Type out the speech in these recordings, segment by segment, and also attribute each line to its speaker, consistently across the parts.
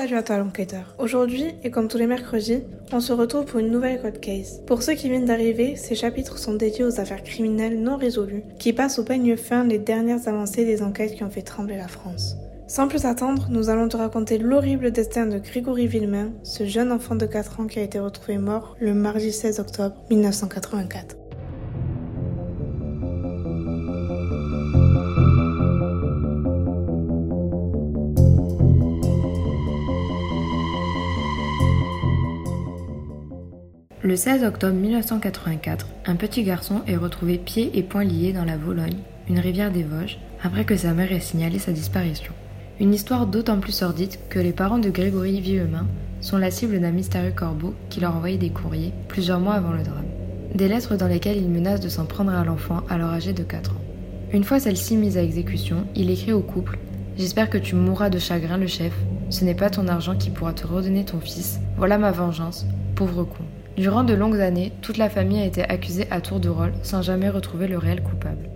Speaker 1: Salut à toi l'enquêteur. Aujourd'hui, et comme tous les mercredis, on se retrouve pour une nouvelle code case. Pour ceux qui viennent d'arriver, ces chapitres sont dédiés aux affaires criminelles non résolues, qui passent au peigne fin les dernières avancées des enquêtes qui ont fait trembler la France. Sans plus attendre, nous allons te raconter l'horrible destin de Grégory Villemain, ce jeune enfant de 4 ans qui a été retrouvé mort le mardi 16 octobre 1984.
Speaker 2: Le 16 octobre 1984, un petit garçon est retrouvé pieds et poings liés dans la Vologne, une rivière des Vosges, après que sa mère ait signalé sa disparition. Une histoire d'autant plus sordide que les parents de Grégory Villemain sont la cible d'un mystérieux corbeau qui leur envoyait des courriers plusieurs mois avant le drame. Des lettres dans lesquelles il menace de s'en prendre à l'enfant alors âgé de 4 ans. Une fois celle-ci mise à exécution, il écrit au couple J'espère que tu mourras de chagrin, le chef. Ce n'est pas ton argent qui pourra te redonner ton fils. Voilà ma vengeance, pauvre con. Durant de longues années, toute la famille a été accusée à tour de rôle sans jamais retrouver le réel coupable.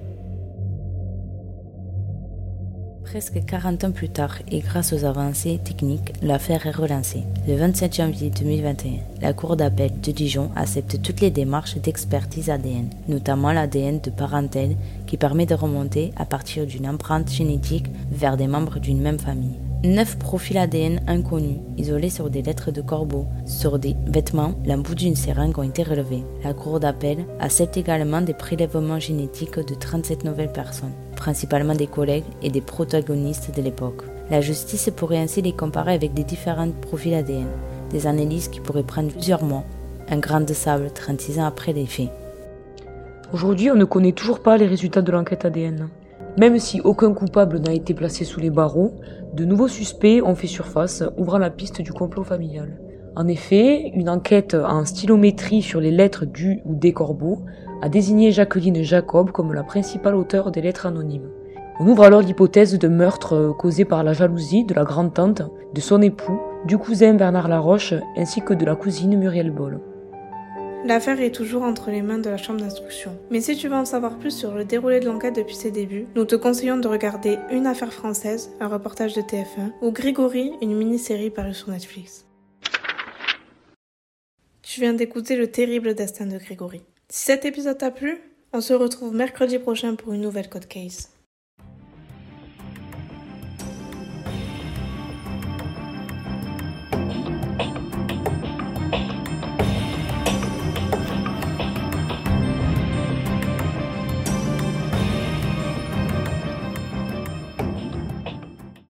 Speaker 3: Presque 40 ans plus tard, et grâce aux avancées techniques, l'affaire est relancée. Le 27 janvier 2021, la Cour d'appel de Dijon accepte toutes les démarches d'expertise ADN, notamment l'ADN de parentèle qui permet de remonter à partir d'une empreinte génétique vers des membres d'une même famille. Neuf profils ADN inconnus, isolés sur des lettres de corbeau, sur des vêtements, l'embout d'une seringue ont été relevés. La Cour d'appel accepte également des prélèvements génétiques de 37 nouvelles personnes, principalement des collègues et des protagonistes de l'époque. La justice pourrait ainsi les comparer avec des différents profils ADN, des analyses qui pourraient prendre plusieurs mois, un grain de sable 36 ans après les faits.
Speaker 4: Aujourd'hui, on ne connaît toujours pas les résultats de l'enquête ADN. Même si aucun coupable n'a été placé sous les barreaux, de nouveaux suspects ont fait surface, ouvrant la piste du complot familial. En effet, une enquête en stylométrie sur les lettres du ou des corbeaux a désigné Jacqueline Jacob comme la principale auteure des lettres anonymes. On ouvre alors l'hypothèse de meurtre causé par la jalousie de la grande-tante, de son époux, du cousin Bernard Laroche ainsi que de la cousine Muriel Boll.
Speaker 1: L'affaire est toujours entre les mains de la chambre d'instruction. Mais si tu veux en savoir plus sur le déroulé de l'enquête depuis ses débuts, nous te conseillons de regarder Une affaire française, un reportage de TF1, ou Grégory, une mini-série parue sur Netflix. Tu viens d'écouter le terrible destin de Grégory. Si cet épisode t'a plu, on se retrouve mercredi prochain pour une nouvelle Code Case.